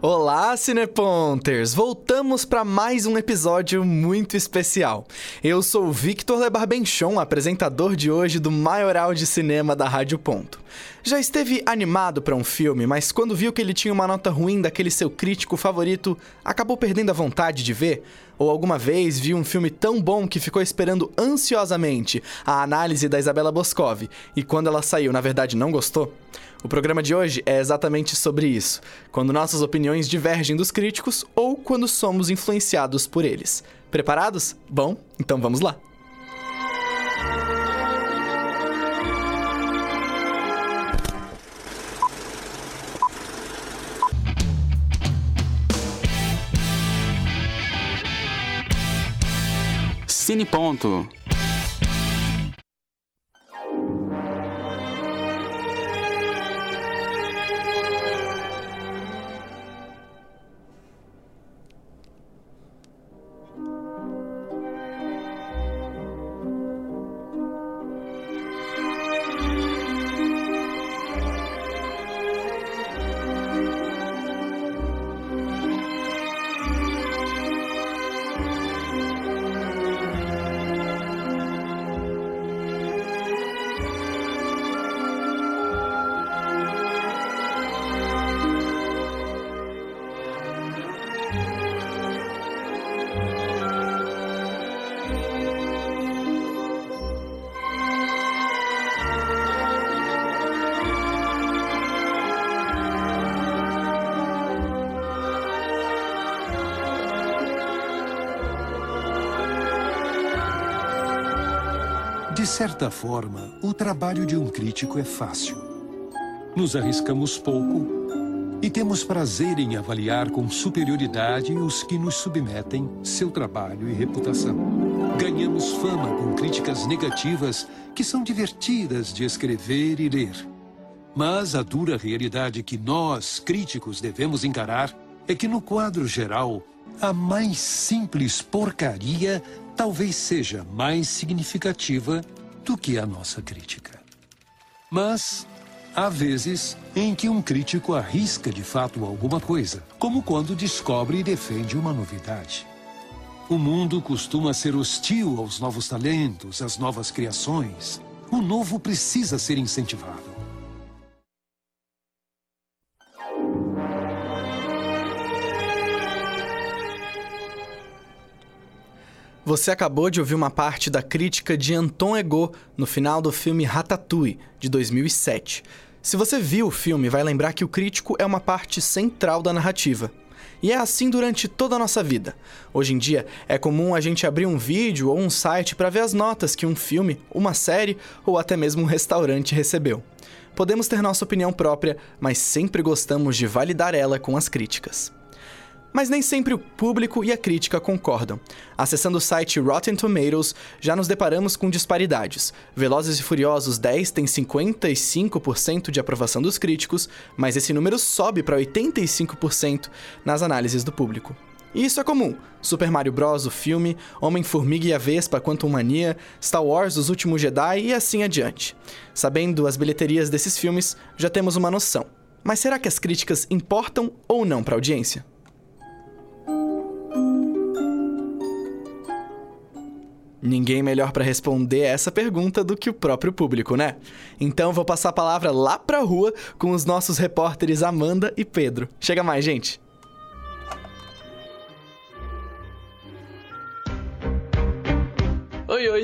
Olá, Cineponters! Voltamos para mais um episódio muito especial. Eu sou Victor Lebarbenchon, apresentador de hoje do Maioral de Cinema da Rádio Ponto. Já esteve animado para um filme, mas quando viu que ele tinha uma nota ruim daquele seu crítico favorito, acabou perdendo a vontade de ver? Ou alguma vez viu um filme tão bom que ficou esperando ansiosamente a análise da Isabela Boscov e quando ela saiu, na verdade não gostou? O programa de hoje é exatamente sobre isso, quando nossas opiniões divergem dos críticos ou quando somos influenciados por eles. Preparados? Bom, então vamos lá! Cine Ponto. De certa forma, o trabalho de um crítico é fácil. Nos arriscamos pouco e temos prazer em avaliar com superioridade os que nos submetem seu trabalho e reputação. Ganhamos fama com críticas negativas que são divertidas de escrever e ler. Mas a dura realidade que nós, críticos, devemos encarar é que, no quadro geral, a mais simples porcaria talvez seja mais significativa do que a nossa crítica. Mas há vezes em que um crítico arrisca de fato alguma coisa, como quando descobre e defende uma novidade. O mundo costuma ser hostil aos novos talentos, às novas criações. O novo precisa ser incentivado. Você acabou de ouvir uma parte da crítica de Anton Ego no final do filme Ratatouille, de 2007. Se você viu o filme, vai lembrar que o crítico é uma parte central da narrativa. E é assim durante toda a nossa vida. Hoje em dia, é comum a gente abrir um vídeo ou um site para ver as notas que um filme, uma série ou até mesmo um restaurante recebeu. Podemos ter nossa opinião própria, mas sempre gostamos de validar ela com as críticas. Mas nem sempre o público e a crítica concordam. Acessando o site Rotten Tomatoes, já nos deparamos com disparidades. Velozes e Furiosos 10 tem 55% de aprovação dos críticos, mas esse número sobe para 85% nas análises do público. E isso é comum. Super Mario Bros., o filme, Homem-Formiga e a Vespa, Quantum Mania, Star Wars, Os Últimos Jedi e assim adiante. Sabendo as bilheterias desses filmes, já temos uma noção. Mas será que as críticas importam ou não para a audiência? Ninguém melhor para responder essa pergunta do que o próprio público, né? Então vou passar a palavra lá pra rua com os nossos repórteres Amanda e Pedro. Chega mais, gente.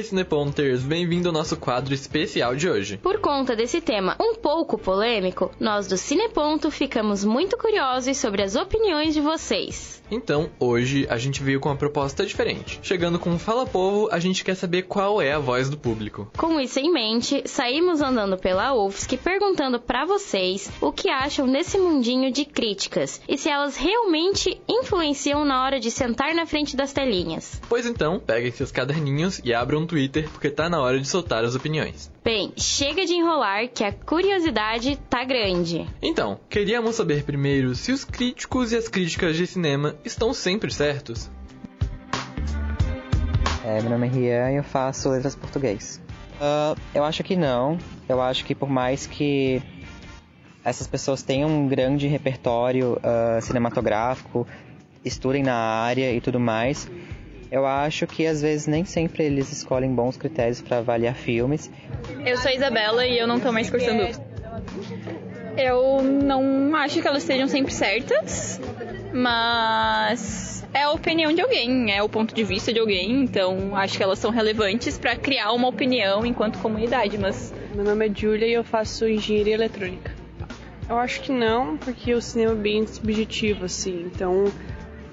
Cineponters! Bem-vindo ao nosso quadro especial de hoje. Por conta desse tema um pouco polêmico, nós do Cineponto ficamos muito curiosos sobre as opiniões de vocês. Então, hoje a gente veio com uma proposta diferente. Chegando com Fala Povo, a gente quer saber qual é a voz do público. Com isso em mente, saímos andando pela UFSC perguntando para vocês o que acham desse mundinho de críticas e se elas realmente influenciam na hora de sentar na frente das telinhas. Pois então, peguem seus caderninhos e abram um Twitter porque tá na hora de soltar as opiniões. Bem, chega de enrolar que a curiosidade tá grande. Então, queríamos saber primeiro se os críticos e as críticas de cinema estão sempre certos. É, meu nome é Rian e eu faço letras português. Uh, eu acho que não. Eu acho que por mais que essas pessoas tenham um grande repertório uh, cinematográfico, estudem na área e tudo mais. Eu acho que às vezes nem sempre eles escolhem bons critérios para avaliar filmes. Eu sou a Isabela e eu não tô mais cursando. Eu não acho que elas estejam sempre certas, mas é a opinião de alguém, é o ponto de vista de alguém, então acho que elas são relevantes para criar uma opinião enquanto comunidade, mas meu nome é Julia e eu faço engenharia eletrônica. Eu acho que não, porque o cinema é bem subjetivo assim, então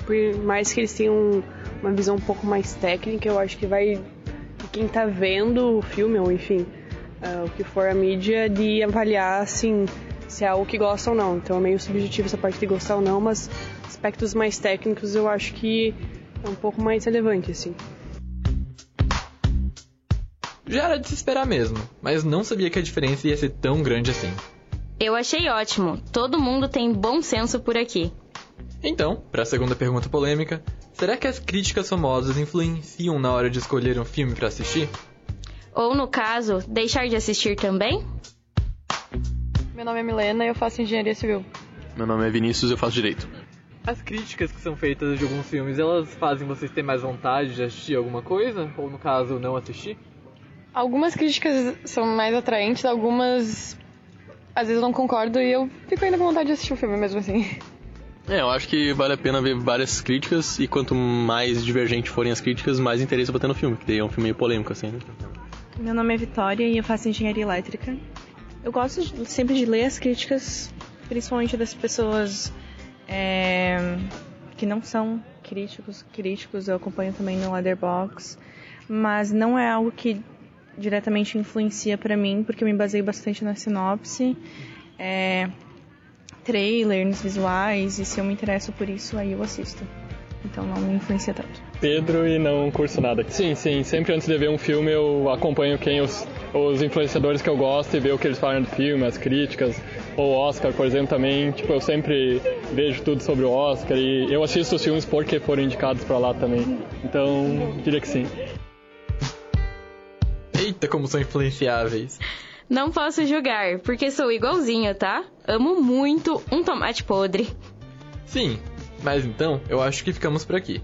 por mais que eles tenham uma visão um pouco mais técnica, eu acho que vai quem tá vendo o filme ou enfim, uh, o que for a mídia de avaliar assim se é algo que gosta ou não. Então é meio subjetivo essa parte de gostar ou não, mas aspectos mais técnicos eu acho que é um pouco mais relevante, assim. Já era de se esperar mesmo, mas não sabia que a diferença ia ser tão grande assim. Eu achei ótimo. Todo mundo tem bom senso por aqui. Então, para a segunda pergunta polêmica, será que as críticas famosas influenciam na hora de escolher um filme para assistir? Ou no caso, deixar de assistir também? Meu nome é Milena e eu faço engenharia civil. Meu nome é Vinícius e eu faço direito. As críticas que são feitas de alguns filmes, elas fazem vocês ter mais vontade de assistir alguma coisa? Ou no caso, não assistir? Algumas críticas são mais atraentes, algumas às vezes eu não concordo e eu fico ainda com vontade de assistir o filme mesmo assim. É, eu acho que vale a pena ver várias críticas e quanto mais divergentes forem as críticas, mais interesse eu vou ter no filme, que é um filme meio polêmico assim, né? Meu nome é Vitória e eu faço engenharia elétrica. Eu gosto de, sempre de ler as críticas, principalmente das pessoas é, que não são críticos. Críticos eu acompanho também no Letterboxd, mas não é algo que diretamente influencia para mim, porque eu me baseio bastante na sinopse, é, trailer, nos visuais, e se eu me interesso por isso, aí eu assisto. Então não me influencia tanto. Pedro e não curso nada. Sim, sim, sempre antes de ver um filme eu acompanho quem os, os influenciadores que eu gosto e ver o que eles falam do filme, as críticas. O Oscar, por exemplo, também, tipo, eu sempre vejo tudo sobre o Oscar e eu assisto os filmes porque foram indicados para lá também. Então, diria que sim. Eita, como são influenciáveis. Não posso julgar, porque sou igualzinho, tá? Amo muito um tomate podre. Sim, mas então eu acho que ficamos por aqui.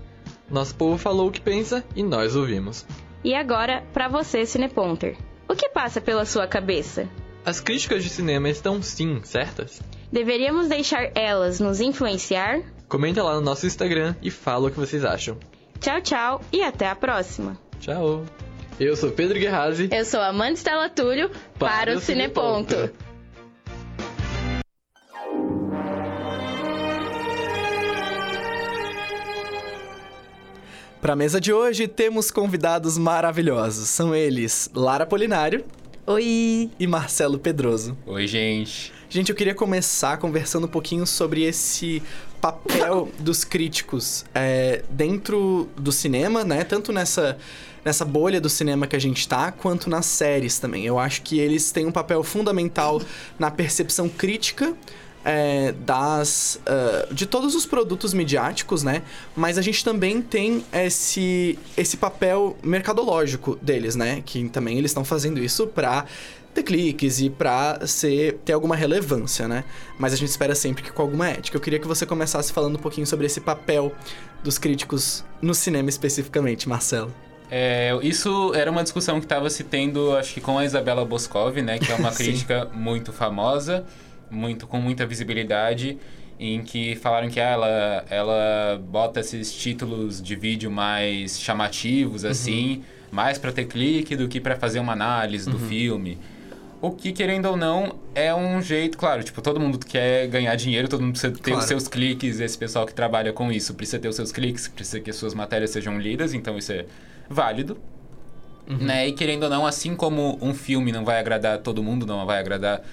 Nosso povo falou o que pensa e nós ouvimos. E agora, para você, Cineponter. O que passa pela sua cabeça? As críticas de cinema estão sim certas? Deveríamos deixar elas nos influenciar? Comenta lá no nosso Instagram e fala o que vocês acham. Tchau, tchau e até a próxima. Tchau. Eu sou Pedro Guerrazi. Eu sou Amanda Stella Túlio para, para o Cineponto. Cineponto. Para a mesa de hoje temos convidados maravilhosos. São eles Lara Polinário. Oi! E Marcelo Pedroso. Oi, gente. Gente, eu queria começar conversando um pouquinho sobre esse papel dos críticos é, dentro do cinema, né? Tanto nessa, nessa bolha do cinema que a gente tá, quanto nas séries também. Eu acho que eles têm um papel fundamental na percepção crítica é, das uh, de todos os produtos midiáticos, né? Mas a gente também tem esse esse papel mercadológico deles, né? Que também eles estão fazendo isso para ter cliques e para ser ter alguma relevância, né? Mas a gente espera sempre que com alguma ética. Eu queria que você começasse falando um pouquinho sobre esse papel dos críticos no cinema especificamente, Marcelo. É, isso era uma discussão que estava se tendo, acho que com a Isabela Boscov, né? Que é uma crítica muito famosa muito com muita visibilidade em que falaram que ela ela bota esses títulos de vídeo mais chamativos uhum. assim, mais para ter clique do que para fazer uma análise do uhum. filme. O que, querendo ou não, é um jeito, claro, tipo, todo mundo quer ganhar dinheiro, todo mundo precisa ter claro. os seus cliques, esse pessoal que trabalha com isso precisa ter os seus cliques, precisa que as suas matérias sejam lidas, então isso é válido. Uhum. Né? E querendo ou não, assim como um filme não vai agradar todo mundo, não vai agradar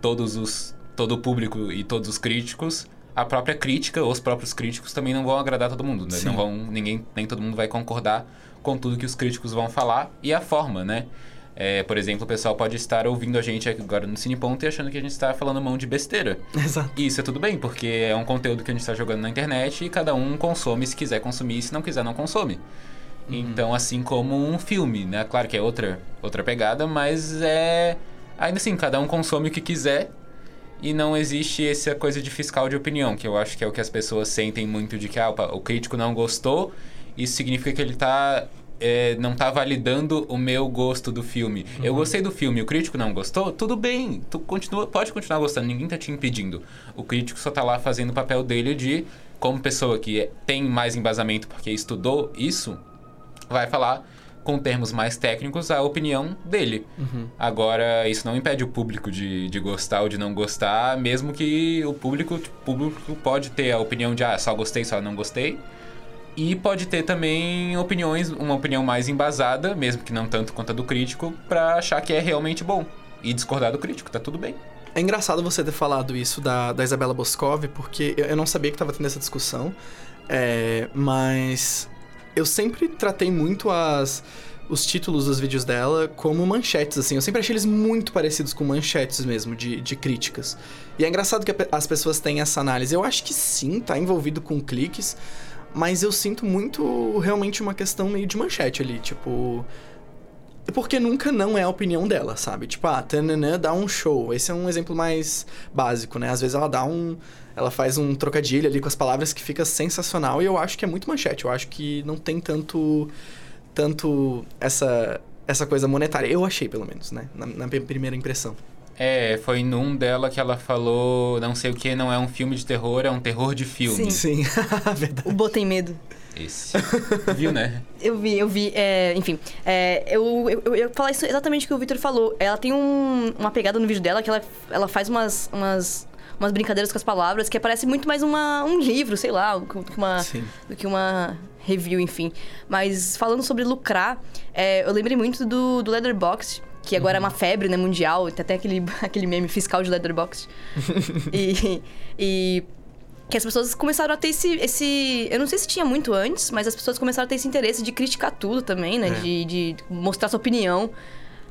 todos os todo o público e todos os críticos, a própria crítica, os próprios críticos também não vão agradar todo mundo, né? Não vão, ninguém, nem todo mundo vai concordar com tudo que os críticos vão falar e a forma, né? É, por exemplo, o pessoal pode estar ouvindo a gente agora no Cineponto e achando que a gente está falando mão de besteira. Exato. E isso é tudo bem, porque é um conteúdo que a gente está jogando na internet e cada um consome se quiser consumir, se não quiser não consome. Uhum. Então, assim como um filme, né? Claro que é outra, outra pegada, mas é... Ainda assim, cada um consome o que quiser e não existe essa coisa de fiscal de opinião, que eu acho que é o que as pessoas sentem muito de que ah, opa, o crítico não gostou, isso significa que ele tá é, não tá validando o meu gosto do filme. Uhum. Eu gostei do filme, o crítico não gostou, tudo bem, tu continua, pode continuar gostando, ninguém tá te impedindo. O crítico só tá lá fazendo o papel dele de, como pessoa que é- tem mais embasamento porque estudou isso, vai falar com termos mais técnicos a opinião dele. Uhum. Agora, isso não impede o público de, de gostar ou de não gostar, mesmo que o público, o público pode ter a opinião de, ah, só gostei, só não gostei. E pode ter também opiniões, uma opinião mais embasada, mesmo que não tanto quanto a do crítico, pra achar que é realmente bom. E discordar do crítico, tá tudo bem. É engraçado você ter falado isso da, da Isabela Boscov, porque eu, eu não sabia que estava tendo essa discussão, é, mas eu sempre tratei muito as, os títulos dos vídeos dela como manchetes, assim. Eu sempre achei eles muito parecidos com manchetes mesmo, de, de críticas. E é engraçado que as pessoas têm essa análise. Eu acho que sim, tá envolvido com cliques, mas eu sinto muito realmente uma questão meio de manchete ali, tipo. Porque nunca não é a opinião dela, sabe? Tipo, ah, Tananã dá um show. Esse é um exemplo mais básico, né? Às vezes ela dá um. Ela faz um trocadilho ali com as palavras que fica sensacional e eu acho que é muito manchete. Eu acho que não tem tanto. Tanto essa. Essa coisa monetária. Eu achei, pelo menos, né? Na, na minha primeira impressão. É, foi num dela que ela falou, não sei o que, não é um filme de terror, é um terror de filme. Sim. O Bo tem medo. Esse. Viu, né? Eu vi, eu vi. é, enfim, é, eu, eu, eu ia falar isso exatamente o que o Victor falou. Ela tem um- uma pegada no vídeo dela que ela, ela faz umas, umas, umas brincadeiras com as palavras que parece muito mais uma, um livro, sei lá, do que uma, Sim. do que uma review, enfim. Mas falando sobre lucrar, é, eu lembrei muito do, do Leatherbox, que agora é uma febre né, mundial. Tem até aquele, aquele meme fiscal de Leatherbox. e, e que as pessoas começaram a ter esse, esse. Eu não sei se tinha muito antes, mas as pessoas começaram a ter esse interesse de criticar tudo também, né? É. De, de mostrar sua opinião.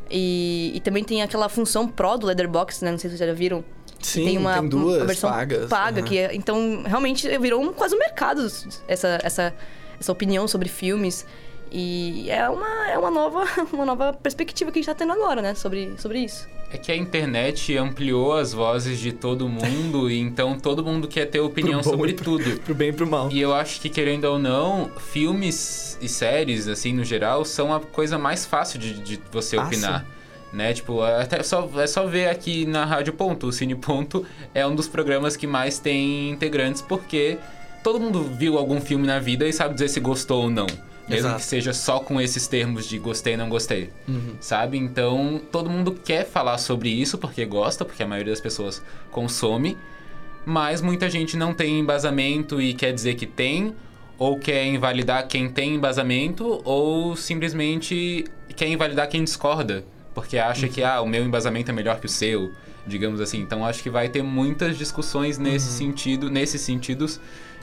E, e também tem aquela função Pro do Leatherbox, né? Não sei se vocês já viram. Sim, tem uma, tem duas uma versão pagas, paga, aham. que é, então realmente virou um, quase um mercado essa, essa, essa opinião sobre filmes. E é uma, é uma, nova, uma nova perspectiva que a gente tá tendo agora, né? Sobre, sobre isso. É que a internet ampliou as vozes de todo mundo, e então todo mundo quer ter opinião Pro bom sobre e pro- tudo. Pro bem e pro mal. E eu acho que, querendo ou não, filmes e séries, assim, no geral, são a coisa mais fácil de, de você Ah, opinar. Né? Tipo, até só, é só ver aqui na Rádio Ponto. O Cine Ponto é um dos programas que mais tem integrantes, porque todo mundo viu algum filme na vida e sabe dizer se gostou ou não. Mesmo Exato. que seja só com esses termos de gostei e não gostei. Uhum. Sabe? Então, todo mundo quer falar sobre isso porque gosta, porque a maioria das pessoas consome. Mas muita gente não tem embasamento e quer dizer que tem, ou quer invalidar quem tem embasamento, ou simplesmente quer invalidar quem discorda, porque acha que ah, o meu embasamento é melhor que o seu, digamos assim. Então acho que vai ter muitas discussões nesse sentido, nesses sentidos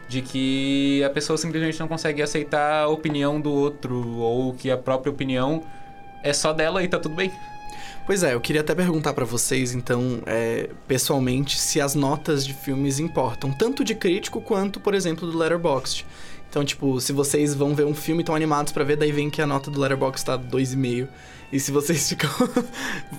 de que a pessoa simplesmente não consegue aceitar a opinião do outro ou que a própria opinião é só dela e tá tudo bem. Pois é, eu queria até perguntar pra vocês, então, é, pessoalmente, se as notas de filmes importam, tanto de crítico quanto, por exemplo, do Letterboxd. Então, tipo, se vocês vão ver um filme e estão animados pra ver, daí vem que a nota do Letterboxd tá 2,5. E se vocês ficam,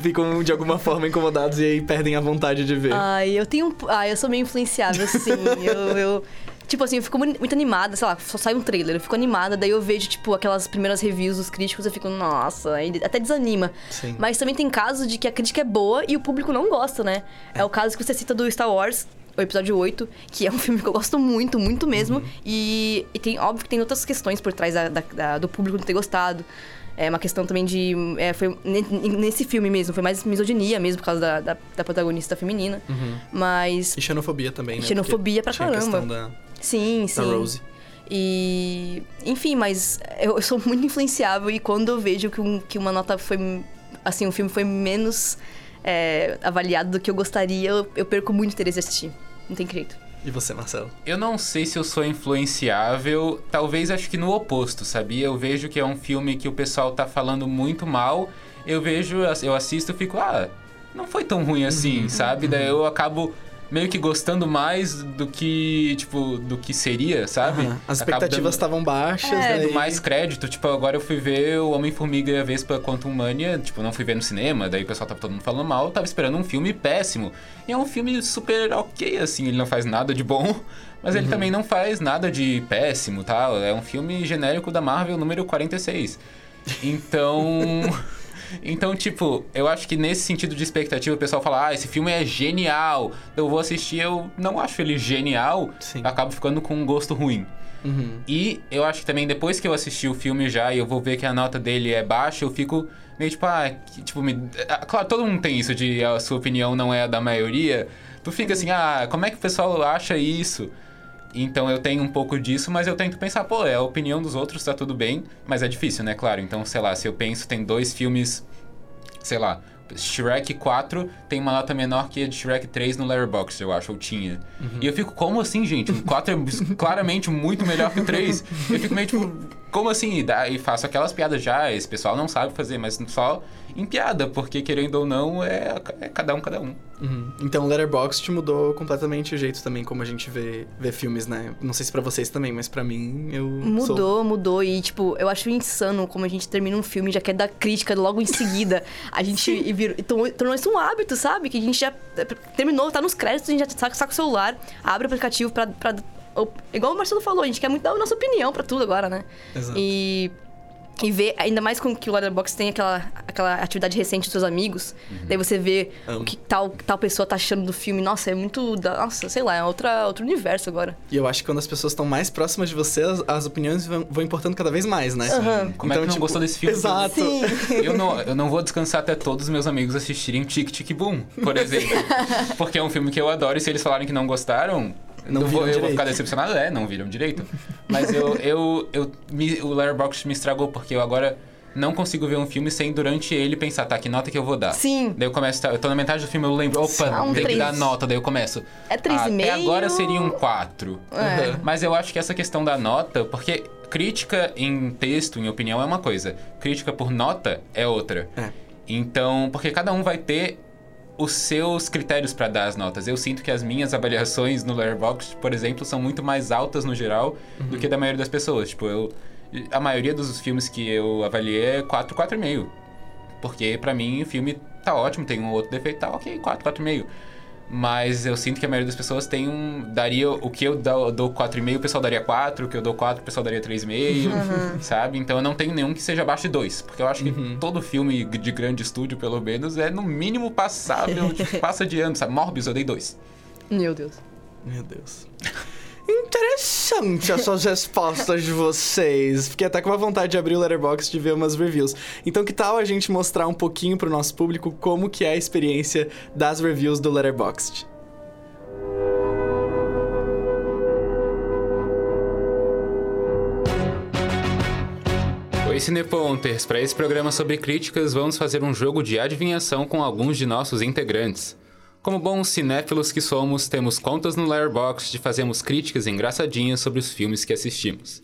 ficam de alguma forma incomodados e aí perdem a vontade de ver. Ai, eu tenho. um- Ai, eu sou meio influenciável, sim. eu, eu- Tipo assim, eu fico muito animada, sei lá, só sai um trailer, eu fico animada, daí eu vejo, tipo, aquelas primeiras reviews dos críticos, eu fico, nossa, até desanima. Sim. Mas também tem casos de que a crítica é boa e o público não gosta, né? É, o caso que você cita do Star Wars, o episódio 8, que é um filme que eu gosto muito, muito mesmo. E, e tem, óbvio que tem outras questões por trás da- da- da- do público não ter gostado. É uma questão também de. é, foi ne- nesse filme mesmo, foi mais misoginia mesmo, por causa da, da, da protagonista feminina. Uhum. Mas. E xenofobia também, né? Xenofobia pra Porque tinha a caramba. questão da, Sim, sim. da Rose. E. Enfim, mas eu, eu sou muito influenciável e quando eu vejo que, um- que uma nota foi. Assim, um filme foi menos é, avaliado do que eu gostaria, eu, eu perco muito interesse de assistir. Não tem jeito. E você, Marcelo? Eu não sei se eu sou influenciável, talvez acho que no oposto, sabia? Eu vejo que é um filme que o pessoal tá falando muito mal, eu vejo, eu assisto e fico, ah, não foi tão ruim assim, sabe? Daí eu acabo meio que gostando mais do que, tipo, do que seria, sabe? Aham. As expectativas dando- estavam baixas, é, daí... mais crédito. Tipo, agora eu fui ver o Homem-Formiga e a Vespa Quantum Mania. Tipo, não fui ver no cinema, daí o pessoal tava todo mundo falando mal. Eu tava esperando um filme péssimo. E é um filme super ok, assim. Ele não faz nada de bom, mas ele Uhum. também não faz nada de péssimo, tal. É um filme genérico da Marvel número 46. Então... Então, tipo, eu acho que nesse sentido de expectativa, o pessoal fala, ah, esse filme é genial, eu vou assistir, eu não acho ele genial, eu acabo ficando com um gosto ruim. Uhum. E eu acho que também depois que eu assisti o filme já e eu vou ver que a nota dele é baixa, eu fico meio tipo, ah, que- tipo, me... ah, claro, todo mundo tem isso de a sua opinião não é a da maioria. Tu fica assim, ah, como é que o pessoal acha isso? Então eu tenho um pouco disso, mas eu tento pensar, pô, é a opinião dos outros, tá tudo bem, mas é difícil, né? Claro. Então, sei lá, se eu penso, tem dois filmes, sei lá, Shrek 4 tem uma nota menor que a de Shrek 3 no Letterboxd, eu acho, ou tinha. E eu fico, como assim, gente? O 4 é claramente muito melhor que o 3. Eu fico meio tipo, como assim? E faço aquelas piadas já, esse pessoal não sabe fazer, mas só em piada, porque querendo ou não, é, é cada um, cada um. Uhum. Então, Letterboxd mudou completamente o jeito também como a gente vê, vê filmes, né? Não sei se pra vocês também, mas pra mim, eu Mudou, sou... mudou. E, tipo, eu acho insano como a gente termina um filme e já quer dar crítica logo em seguida. A gente e virou, e tornou, tornou isso um hábito, sabe? Que a gente já é, terminou, tá nos créditos, a gente já saca, saca o celular, abre o aplicativo pra. Igual o Marcelo falou, a gente quer muito dar a nossa opinião pra tudo agora, né? Exato. E. E ver, ainda mais com que o Letterboxd tem aquela, aquela atividade recente dos seus amigos. Daí você vê Amo. o que tal, tal pessoa tá achando do filme. Nossa, é muito. da- Nossa, sei lá, é outra, outro universo agora. E eu acho que quando as pessoas estão mais próximas de você, as, as opiniões vão, vão importando cada vez mais, né? Aham. Como é que não gostou desse filme? Exato. Eu não, eu não vou descansar até todos os meus amigos assistirem Tic Tic Boom, por exemplo. Porque é um filme que eu adoro e se eles falarem que não gostaram, Não eu, vou, eu vou ficar decepcionado. É, não viram direito. Mas eu, eu, eu me- o Letterboxd me estragou porque eu agora não consigo ver um filme sem durante ele pensar, tá, que nota que eu vou dar? Sim. Daí eu começo, tá, eu tô na metade do filme, eu lembro, opa, um tem que dar nota, daí eu começo. É três ah, e Até agora seria um 4. É. Mas eu acho que essa questão da nota, porque crítica em texto, em opinião, é uma coisa. Crítica por nota é outra. É. Então, porque cada um vai ter os seus critérios para dar as notas. Eu sinto que as minhas avaliações no Letterboxd, por exemplo, são muito mais altas no geral do que da maioria das pessoas. Tipo, eu a maioria dos filmes que eu avaliei é 4, 4,5. Porque pra mim o filme tá ótimo, tem um outro defeito, tá ok, 4, 4,5. Mas eu sinto que a maioria das pessoas tem um. Daria o que eu dou, dou 4,5, o pessoal daria 4, o que eu dou 4, o pessoal daria 3,5, Uhum. sabe? Então eu não tenho nenhum que seja abaixo de 2. Porque eu acho que todo filme de grande estúdio, pelo menos, é no mínimo passável, tipo, passa de ano, sabe? Morbius eu dei 2. Meu Deus. Meu Deus. Interessante essas respostas de vocês. Fiquei até com uma vontade de abrir o Letterboxd de ver umas reviews. Então, que tal a gente mostrar um pouquinho pro nosso público como que é a experiência das reviews do Letterboxd? Oi, Cineponters! Para esse programa sobre críticas, vamos fazer um jogo de adivinhação com alguns de nossos integrantes. Como bons cinéfilos que somos, temos contas no Letterboxd e fazemos críticas engraçadinhas sobre os filmes que assistimos.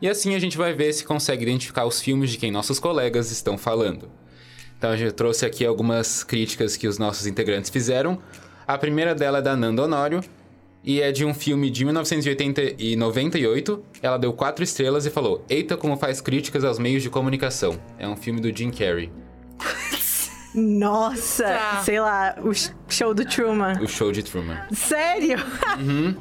E assim a gente vai ver se consegue identificar os filmes de quem nossos colegas estão falando. Então a gente trouxe aqui algumas críticas que os nossos integrantes fizeram. A primeira dela é da Nanda Honório, e é de um filme de 1980 e 98. Ela deu quatro estrelas e falou: Eita, como faz críticas aos meios de comunicação. É um filme do Jim Carrey. Nossa, Tá. sei lá, o sh- show do Truman. O show de Truman. Sério? Uhum.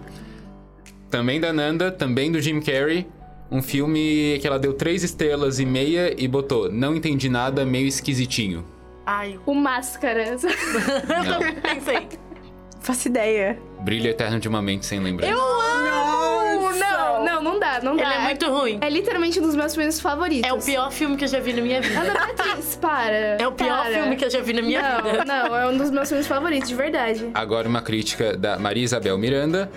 Também da Nanda, também do Jim Carrey. Um filme que ela deu três estrelas e meia e botou: Não entendi nada, meio esquisitinho. Ai, O Máscara. Não. pensei. Faço ideia. Brilho eterno de uma mente sem lembrança. Eu amo! Não, dá, não dá. Ele é muito ruim. É literalmente um dos meus filmes favoritos. É o pior filme que eu já vi na minha vida. Ana Beatriz, para. É o pior para. filme que eu já vi na minha não, vida. Não, é um dos meus filmes favoritos, de verdade. Agora uma crítica da Maria Isabel Miranda.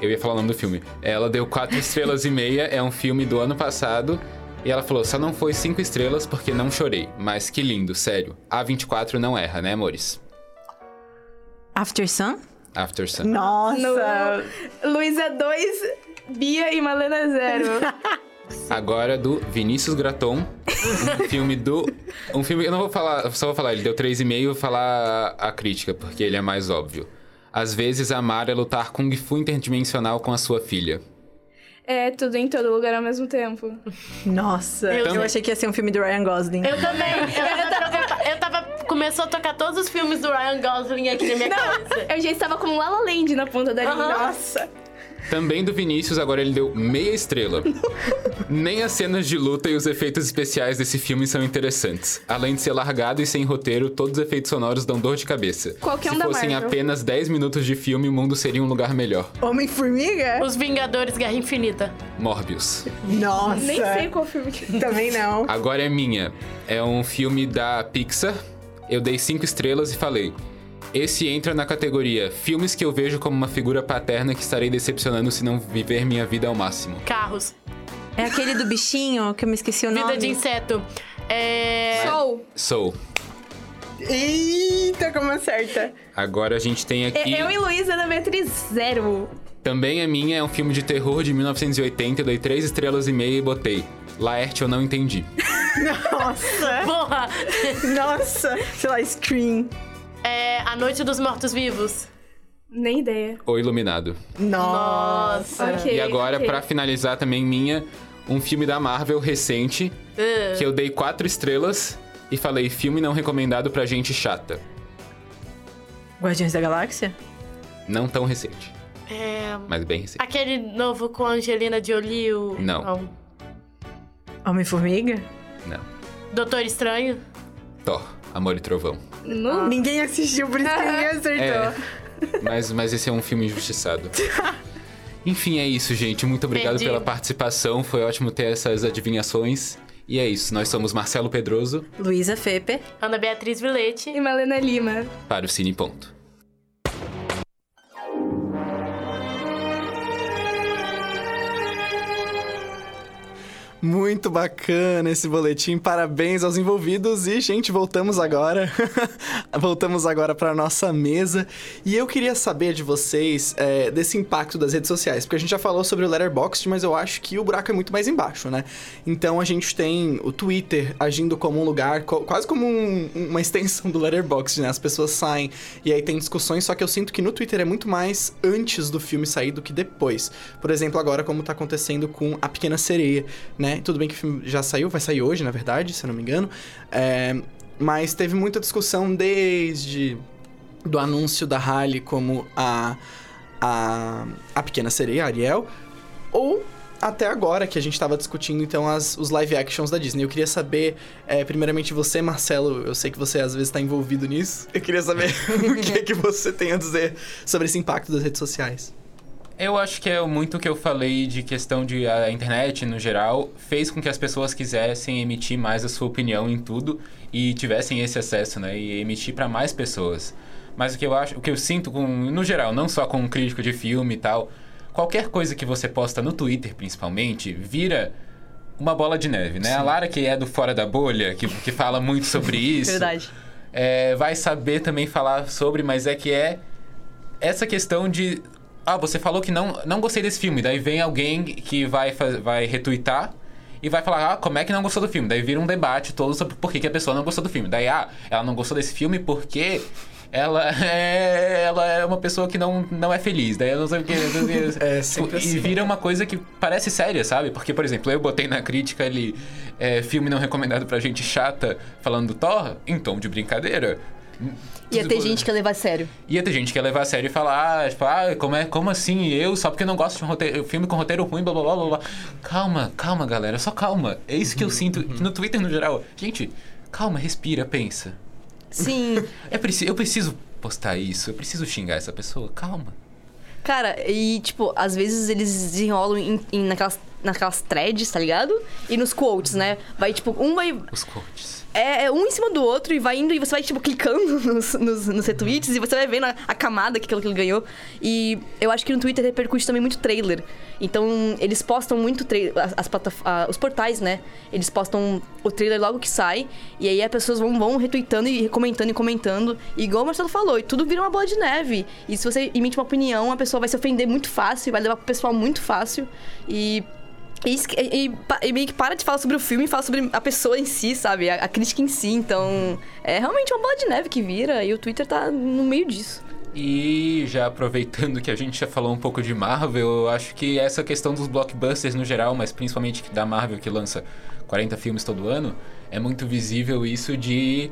Eu ia falar o nome do filme. Ela deu quatro estrelas e meia, é um filme do ano passado. E ela falou, só não foi cinco estrelas porque não chorei. Mas que lindo, sério. A24 não erra, né, amores? After Sun? After Sun. Nossa! Luísa 2, Bia e Malena 0. Agora do Vinícius Graton. Um filme do... Um filme... Eu não vou falar... Só vou falar. Ele deu 3,5 e vou falar a crítica, porque ele é mais óbvio. Às vezes amar é lutar Kung Fu interdimensional com a sua filha. É tudo em todo lugar ao mesmo tempo. Nossa, Eu- eu, achei que ia ser um filme do Ryan Gosling. Eu também. Eu, eu, tava, eu tava. Começou a tocar todos os filmes do Ryan Gosling aqui na minha cabeça. Eu já estava com La La Land na ponta da língua. Nossa. Também do Vinícius, agora ele deu meia estrela. Nem as cenas de luta e os efeitos especiais desse filme são interessantes. Além de ser largado e sem roteiro, todos os efeitos sonoros dão dor de cabeça. Qualquer um Se da fossem apenas 10 minutos de filme, o mundo seria um lugar melhor. Homem-Formiga? Os Vingadores Guerra Infinita. Morbius. Nossa. Nem sei qual filme que Também não. Agora é minha. É um filme da Pixar. Eu dei cinco estrelas e falei. Esse entra na categoria filmes que eu vejo como uma figura paterna que estarei decepcionando se não viver minha vida ao máximo. Carros. É aquele do bichinho que eu me esqueci o nome. Vida de inseto. É. Soul. Soul. Eita, como acerta. Agora a gente tem aqui. Eu e Luísa da Matrix Zero. Também é minha, é um filme de terror de 1980. Eu dei três estrelas e meia e botei. Laerte eu não entendi. Nossa. Porra! Nossa. Sei lá, Scream. É. A Noite dos Mortos Vivos. Nem ideia. O Iluminado. Nossa. Ok. e agora, ok. pra finalizar também minha, um filme da Marvel recente, Uh. que eu dei quatro estrelas e falei filme não recomendado pra gente chata. Guardiões da Galáxia? Não tão recente, É. mas bem recente. Aquele novo com a Angelina Jolie. o- Não. Homem-Formiga? Não. Doutor Estranho. Thor, Amor e Trovão. Não. Ninguém assistiu, por isso que ninguém acertou. É, mas, mas esse é um filme injustiçado. Enfim, é isso, gente. Muito obrigado Perdi. pela participação. Foi ótimo ter essas adivinhações. E é isso. Nós somos Marcelo Pedroso Luísa Fepe. Ana Beatriz Vilete. E Malena Lima. para o Cine Ponto. Muito bacana esse boletim, parabéns aos envolvidos e gente, voltamos agora, voltamos agora para nossa mesa e eu queria saber de vocês é, desse impacto das redes sociais, porque a gente já falou sobre o Letterboxd, mas eu acho que o buraco é muito mais embaixo, né? Então a gente tem o Twitter agindo como um lugar, quase como um- uma extensão do Letterboxd, né? As pessoas saem e aí tem discussões, só que eu sinto que no Twitter é muito mais antes do filme sair do que depois. Por exemplo, agora como tá acontecendo com A Pequena Sereia, né? Tudo bem que o filme já saiu, vai sair hoje, na verdade, se eu não me engano. É, mas teve muita discussão desde do anúncio da Halle como a, a, a Pequena Sereia, a Ariel, ou até agora que a gente tava discutindo, então, as, os live actions da Disney. Eu queria saber, é, primeiramente você, Marcelo, eu sei que você às vezes tá envolvido nisso. Eu queria saber o que, que você tem a dizer sobre esse impacto das redes sociais. Eu acho que é muito o que eu falei de questão de a internet no geral fez com que as pessoas quisessem emitir mais a sua opinião em tudo e tivessem esse acesso, né, e emitir para mais pessoas. Mas o que eu acho, o que eu sinto com, no geral, não só com um crítico de filme e tal, qualquer coisa que você posta no Twitter, principalmente, vira uma bola de neve, né? A Lara que é do fora da bolha, que, que fala muito sobre isso, Verdade. é, vai saber também falar sobre, mas é que é essa questão de. Ah, você falou que não, não gostei desse filme. Daí vem alguém que vai, vai retweetar e vai falar, ah, como é que não gostou do filme? Daí vira um debate todo sobre por que, que a pessoa não gostou do filme. Daí, ah, ela não gostou desse filme porque ela é, ela é uma pessoa que não, não é feliz. Daí eu não sei o que. É, Tipo, sempre e assim. vira uma coisa que parece séria, sabe? Porque, por exemplo, eu botei na crítica ali é, filme não recomendado pra gente chata falando do Thor em tom de brincadeira. Ia ter gente que ia levar a sério. Ia ter gente que ia levar a sério e falar, ah, tipo, ah, como, é, como assim eu, só porque eu não gosto de um roteiro, filme com roteiro ruim, blá blá blá blá blá. Calma, calma, galera, só calma. É isso que eu sinto no Twitter no geral. Gente, calma, respira, pensa. Sim. É preci eu preciso postar isso, eu preciso xingar essa pessoa, calma. Cara, e tipo, às vezes eles desenrolam em, em- naquelas, naquelas threads, tá ligado? E nos quotes, né? Vai, tipo, um vai. Os quotes. É, é um em cima do outro e vai indo e você vai, tipo, clicando nos, nos, nos retweets e você vai vendo a, a camada que aquilo que ele ganhou. E eu acho que no Twitter repercute também muito trailer. Então, eles postam muito trailer. As, as os portais, né? Eles postam o trailer logo que sai. E aí as pessoas vão, vão retweetando e comentando e comentando. E igual o Marcelo falou, e tudo vira uma bola de neve. E se você emite uma opinião, a pessoa vai se ofender muito fácil, vai levar pro pessoal muito fácil. E e, e- e meio que para de falar sobre o filme e fala sobre a pessoa em si, sabe? A, a crítica em si. Então, é realmente uma bola de neve que vira e o Twitter tá no meio disso. E já aproveitando que a gente já falou um pouco de Marvel, eu acho que essa questão dos blockbusters no geral, mas principalmente da Marvel que lança 40 filmes todo ano, é muito visível isso de.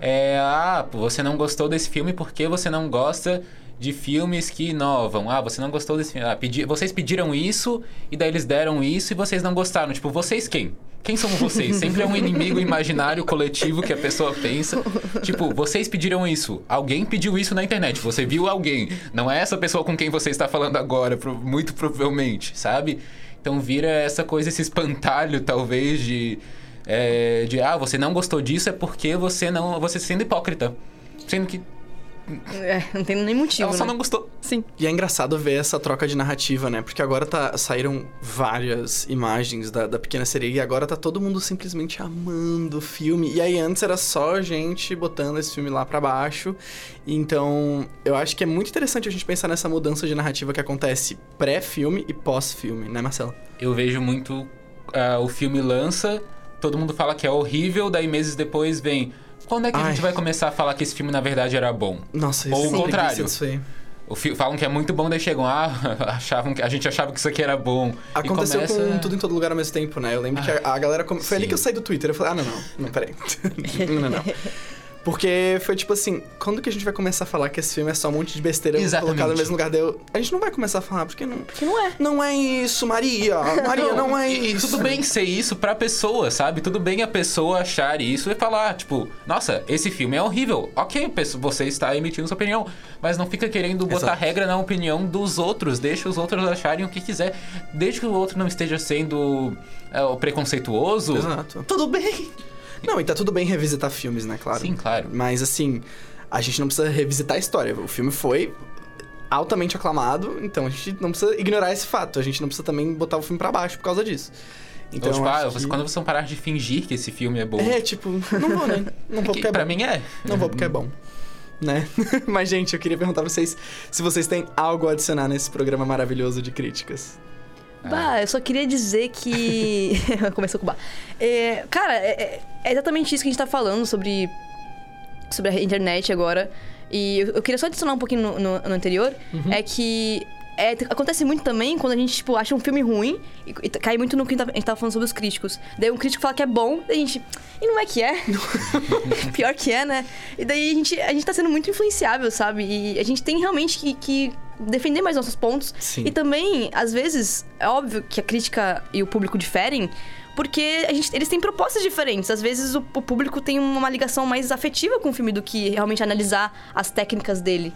É, ah, você não gostou desse filme porque você não gosta de filmes que inovam. Ah, você não gostou desse filme. Ah, pedi, vocês pediram isso e daí eles deram isso e vocês não gostaram. Tipo, vocês quem? Quem são vocês? Sempre é um inimigo imaginário coletivo que a pessoa pensa. Tipo, vocês pediram isso. Alguém pediu isso na internet. Você viu alguém. Não é essa pessoa com quem você está falando agora, muito provavelmente, sabe? Então vira essa coisa, esse espantalho, talvez, de. É, de ah, você não gostou disso é porque você não. Você sendo hipócrita. Sendo que É, não tem nem motivo. Ela só né? não gostou. Sim. E é engraçado ver essa troca de narrativa, né? Porque agora tá, saíram várias imagens da, da Pequena Sereia e agora tá todo mundo simplesmente amando o filme. E aí antes era só gente botando esse filme lá pra baixo. Então, eu acho que é muito interessante a gente pensar nessa mudança de narrativa que acontece pré-filme e pós-filme, né, Marcelo? Eu vejo muito ah, o filme lança, todo mundo fala que é horrível, daí meses depois vem. Quando é que a Ai. gente vai começar a falar que esse filme na verdade era bom? Nossa, isso Ou é o uma contrário. disso aí. O fi- falam que é muito bom, daí chegam, ah, achavam que, a gente achava que isso aqui era bom. Aconteceu começa... com tudo em todo lugar ao mesmo tempo, né? Eu lembro que a, a galera. come- Foi ali que eu saí do Twitter. Eu falei, ah, não, não, não, peraí. não, não, não. Porque foi tipo assim, quando que a gente vai começar a falar que esse filme é só um monte de besteira Exatamente. colocado no mesmo lugar deu? A gente não vai começar a falar, porque não. Porque não é. Não é isso, Maria! Maria, não, é e- e isso. Tudo bem ser isso pra pessoa, sabe? Tudo bem a pessoa achar isso e falar, tipo, nossa, esse filme é horrível. Ok, pesso- você está emitindo sua opinião, mas não fica querendo botar Exato. regra na opinião dos outros. Deixa os outros acharem o que quiser. Desde que o outro não esteja sendo é, o preconceituoso. Exato. Tudo bem. Não, e tá tudo bem revisitar filmes, né, claro. Sim, claro. Mas assim, a gente não precisa revisitar a história. O filme foi altamente aclamado, então a gente não precisa ignorar esse fato. A gente não precisa também botar o filme pra baixo por causa disso. Então, Então, tipo, ah, que- quando você parar de fingir que esse filme é bom. É, tipo, não vou, né? Não vou que porque é pra bom. mim é. Não vou porque é bom. Né? Mas, gente, eu queria perguntar pra vocês se vocês têm algo a adicionar nesse programa maravilhoso de críticas. Bah, eu só queria dizer que. Começou com bah. É, cara, é, é- é exatamente isso que a gente tá falando sobre, sobre a internet agora. E eu, eu queria só adicionar um pouquinho no, no- no anterior. É que. É, acontece muito também quando a gente, tipo, acha um filme ruim e, e cai muito no que a gente tava falando sobre os críticos. Daí um crítico fala que é bom, daí a gente. E não é que é? Pior que é, né? E daí a gente, a gente tá sendo muito influenciável, sabe? E a gente tem realmente que, que defender mais nossos pontos. Sim. E também, às vezes, é óbvio que a crítica e o público diferem, porque a gente, eles têm propostas diferentes. Às vezes o, o público tem uma ligação mais afetiva com o filme do que realmente analisar as técnicas dele.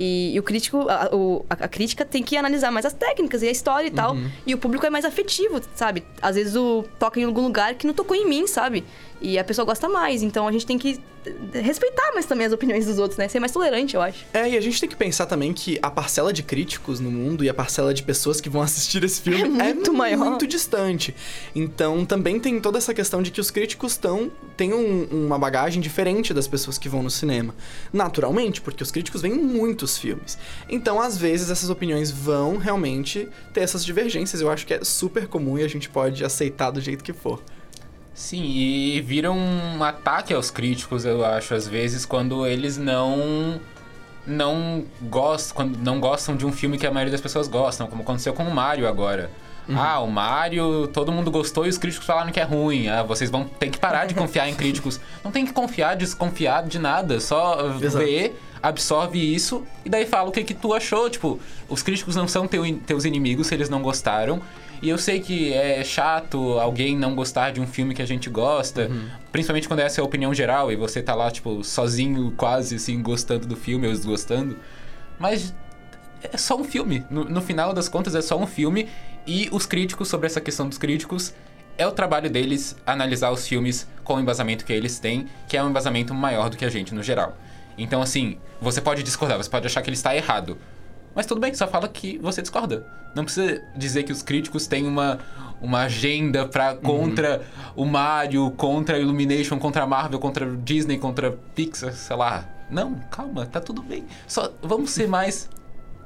E, e o crítico, a, o- a- crítica tem que analisar mais as técnicas e a história e tal. E o público é mais afetivo, sabe? Às vezes o toca em algum lugar que não tocou em mim, sabe? E a pessoa gosta mais. Então a gente tem que respeitar mais também as opiniões dos outros, né? Ser mais tolerante, eu acho. É, e a gente tem que pensar também que a parcela de críticos no mundo e a parcela de pessoas que vão assistir esse filme É muito maior. muito distante. Então também tem toda essa questão de que os críticos estão têm um- uma bagagem diferente das pessoas que vão no cinema. Naturalmente, porque os críticos veem muitos filmes. Então, às vezes, essas opiniões vão realmente ter essas divergências. Eu acho que é super comum e a gente pode aceitar do jeito que for. Sim, e vira um ataque aos críticos, eu acho, às vezes, quando eles não não gostam, quando não gostam de um filme que a maioria das pessoas gostam, como aconteceu com o Mario agora. Ah, o Mario, todo mundo gostou e os críticos falaram que é ruim. Ah, vocês vão ter que parar de confiar em críticos. Não tem que confiar, desconfiar de nada, só Exato. ver, absorve isso e daí fala o que que tu achou. Tipo, os críticos não são teu, teus inimigos se eles não gostaram. E eu sei que é chato alguém não gostar de um filme que a gente gosta, principalmente quando essa é a opinião geral e você tá lá, tipo, sozinho, quase assim, gostando do filme ou desgostando. Mas é só um filme. No, no final das contas, é só um filme. E os críticos, sobre essa questão dos críticos, é o trabalho deles analisar os filmes com o embasamento que eles têm, que é um embasamento maior do que a gente no geral. Então, assim, você pode discordar, você pode achar que ele está errado. Mas tudo bem, só fala que você discorda. Não precisa dizer que os críticos têm uma, uma agenda pra, contra o Mario, contra a Illumination, contra a Marvel, contra a Disney, contra a Pixar, sei lá. Não, calma, tá tudo bem. Só vamos ser mais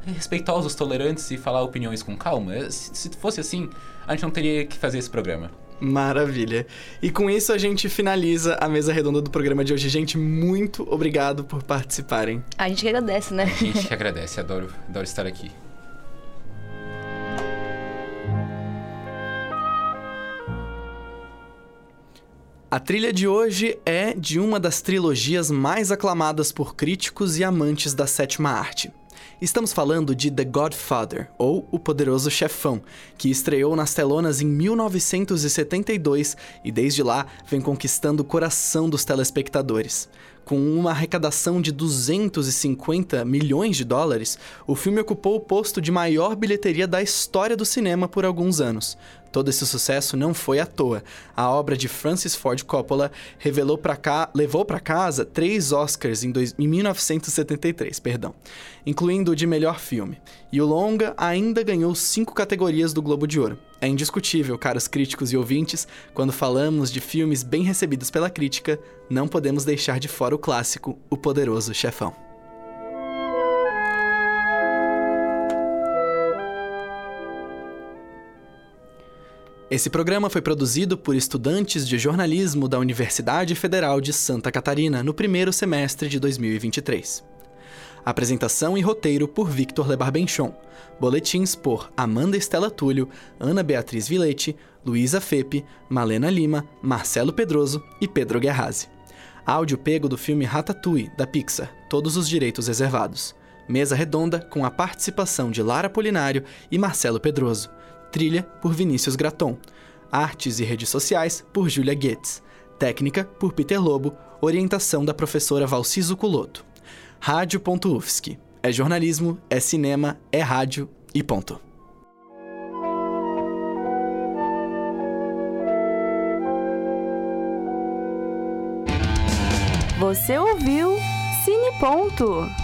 respeitosos, tolerantes e falar opiniões com calma. Se, se fosse assim, a gente não teria que fazer esse programa. Maravilha. E com isso a gente finaliza a mesa redonda do programa de hoje. Gente, muito obrigado por participarem. A gente que agradece, né? A gente que agradece, adoro, adoro estar aqui. A trilha de hoje é de uma das trilogias mais aclamadas por críticos e amantes da sétima arte. Estamos falando de The Godfather, ou O Poderoso Chefão, que estreou nas telonas em 1972 e desde lá vem conquistando o coração dos telespectadores. Com uma arrecadação de 250 milhões de dólares, o filme ocupou o posto de maior bilheteria da história do cinema por alguns anos. Todo esse sucesso não foi à toa. A obra de Francis Ford Coppola revelou cá, levou para casa três Oscars em, dois, em 1973, perdão, incluindo o de melhor filme. E o longa ainda ganhou cinco categorias do Globo de Ouro. É indiscutível, caros críticos e ouvintes, quando falamos de filmes bem recebidos pela crítica, não podemos deixar de fora o clássico O Poderoso Chefão. Esse programa foi produzido por estudantes de jornalismo da Universidade Federal de Santa Catarina no primeiro semestre de 2023. Apresentação e roteiro por Victor Lebarbenchon. Boletins por Amanda Estela Túlio, Ana Beatriz Vilete, Luísa Fepe, Malena Lima, Marcelo Pedroso e Pedro Guerrazi. Áudio pego do filme Ratatouille, da Pixar, todos os direitos reservados. Mesa redonda com a participação de Lara Polinário e Marcelo Pedroso. Trilha por Vinícius Graton. Artes e redes sociais por Julia Goetz. Técnica por Peter Lobo. Orientação da professora Valciso Culoto. Rádio.UFSC. É jornalismo, é cinema, é rádio e ponto. Você ouviu Cine Ponto.